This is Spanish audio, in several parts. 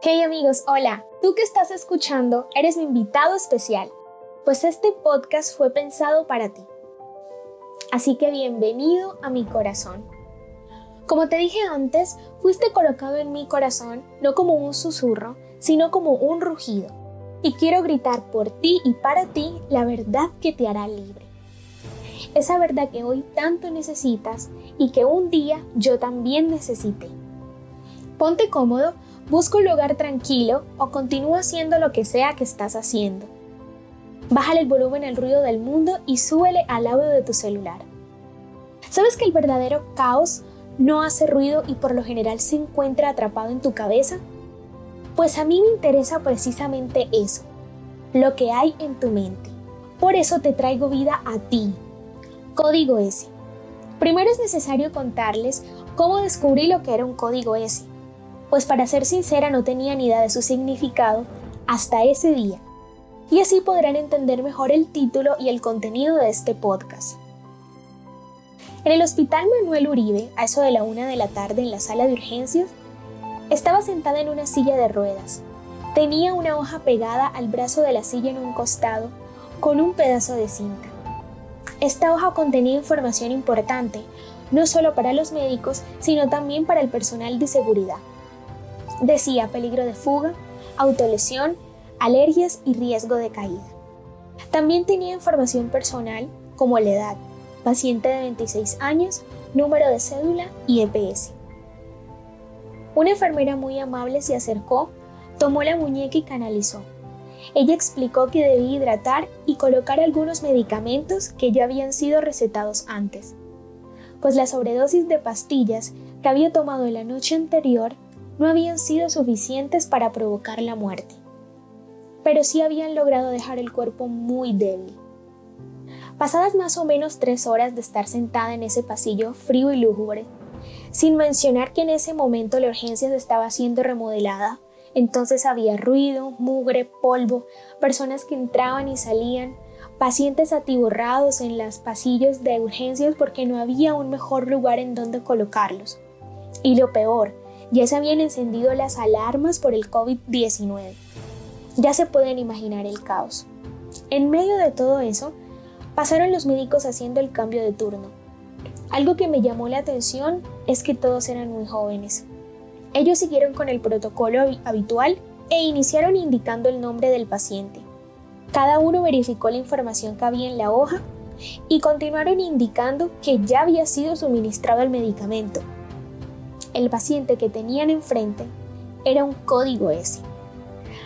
Hey amigos, hola. Tú que estás escuchando eres mi invitado especial, pues este podcast fue pensado para ti. Así que bienvenido a mi corazón. Como te dije antes, fuiste colocado en mi corazón no como un susurro, sino como un rugido. Y quiero gritar por ti y para ti la verdad que te hará libre. Esa verdad que hoy tanto necesitas y que un día yo también necesité. Ponte cómodo, busca un lugar tranquilo o continúa haciendo lo que sea que estás haciendo. Bájale el volumen al ruido del mundo y súbele al audio de tu celular. ¿Sabes que el verdadero caos no hace ruido y por lo general se encuentra atrapado en tu cabeza? Pues a mí me interesa precisamente eso, lo que hay en tu mente. Por eso te traigo vida a ti. Código S. Primero es necesario contarles cómo descubrí lo que era un código S pues para ser sincera no tenía ni idea de su significado hasta ese día. Y así podrán entender mejor el título y el contenido de este podcast. En el Hospital Manuel Uribe, a eso de la una de la tarde en la sala de urgencias, estaba sentada en una silla de ruedas. Tenía una hoja pegada al brazo de la silla en un costado con un pedazo de cinta. Esta hoja contenía información importante, no solo para los médicos, sino también para el personal de seguridad. Decía peligro de fuga, autolesión, alergias y riesgo de caída. También tenía información personal como la edad, paciente de 26 años, número de cédula y EPS. Una enfermera muy amable se acercó, tomó la muñeca y canalizó. Ella explicó que debía hidratar y colocar algunos medicamentos que ya habían sido recetados antes, pues la sobredosis de pastillas que había tomado la noche anterior no habían sido suficientes para provocar la muerte, pero sí habían logrado dejar el cuerpo muy débil. Pasadas más o menos tres horas de estar sentada en ese pasillo frío y lúgubre, sin mencionar que en ese momento la urgencia estaba siendo remodelada, entonces había ruido, mugre, polvo, personas que entraban y salían, pacientes atiborrados en los pasillos de urgencias porque no había un mejor lugar en donde colocarlos. Y lo peor, ya se habían encendido las alarmas por el COVID-19. Ya se pueden imaginar el caos. En medio de todo eso, pasaron los médicos haciendo el cambio de turno. Algo que me llamó la atención es que todos eran muy jóvenes. Ellos siguieron con el protocolo habitual e iniciaron indicando el nombre del paciente. Cada uno verificó la información que había en la hoja y continuaron indicando que ya había sido suministrado el medicamento, el paciente que tenían enfrente era un código S.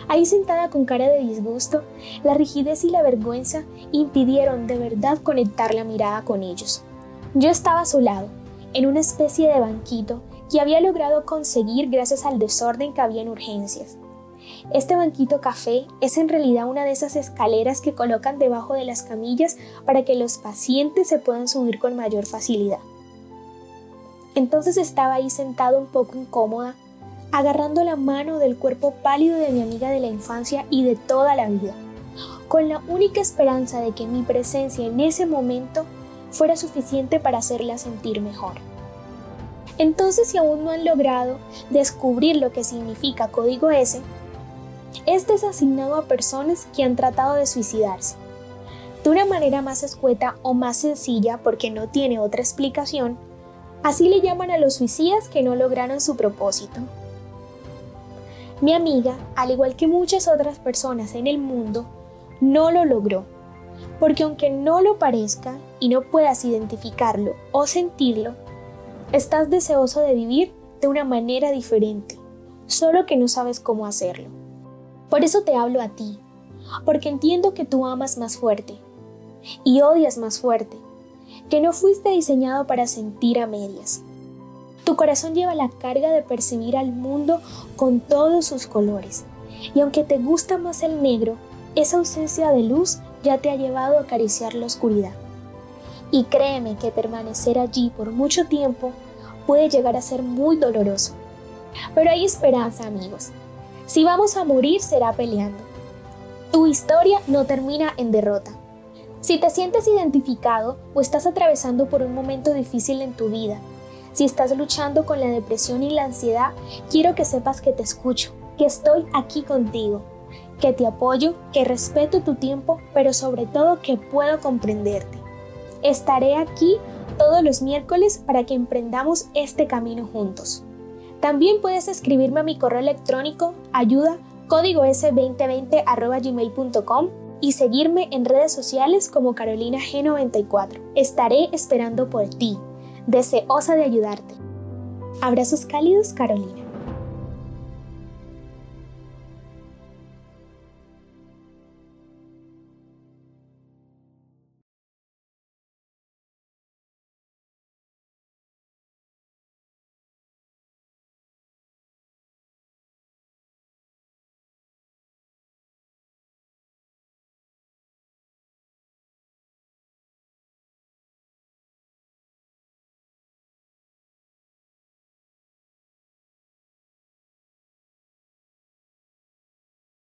Ahí sentada con cara de disgusto, la rigidez y la vergüenza impidieron de verdad conectar la mirada con ellos. Yo estaba a su lado, en una especie de banquito que había logrado conseguir gracias al desorden que había en urgencias. Este banquito café es en realidad una de esas escaleras que colocan debajo de las camillas para que los pacientes se puedan subir con mayor facilidad. Entonces estaba ahí sentada un poco incómoda, agarrando la mano del cuerpo pálido de mi amiga de la infancia y de toda la vida, con la única esperanza de que mi presencia en ese momento fuera suficiente para hacerla sentir mejor. Entonces, si aún no han logrado descubrir lo que significa código S, este es asignado a personas que han tratado de suicidarse. De una manera más escueta o más sencilla, porque no tiene otra explicación, Así le llaman a los suicidas que no lograron su propósito. Mi amiga, al igual que muchas otras personas en el mundo, no lo logró, porque aunque no lo parezca y no puedas identificarlo o sentirlo, estás deseoso de vivir de una manera diferente, solo que no sabes cómo hacerlo. Por eso te hablo a ti, porque entiendo que tú amas más fuerte y odias más fuerte, que no fuiste diseñado para sentir a medias. Tu corazón lleva la carga de percibir al mundo con todos sus colores, y aunque te gusta más el negro, esa ausencia de luz ya te ha llevado a acariciar la oscuridad. Y créeme que permanecer allí por mucho tiempo puede llegar a ser muy doloroso. Pero hay esperanza, amigos. Si vamos a morir será peleando. Tu historia no termina en derrota. Si te sientes identificado o estás atravesando por un momento difícil en tu vida, si estás luchando con la depresión y la ansiedad, quiero que sepas que te escucho, que estoy aquí contigo, que te apoyo, que respeto tu tiempo, pero sobre todo que puedo comprenderte. Estaré aquí todos los miércoles para que emprendamos este camino juntos. También puedes escribirme a mi correo electrónico ayuda código s2020 gmail.com y seguirme en redes sociales como Carolina G94. Estaré esperando por ti, deseosa de ayudarte. Abrazos cálidos, Carolina.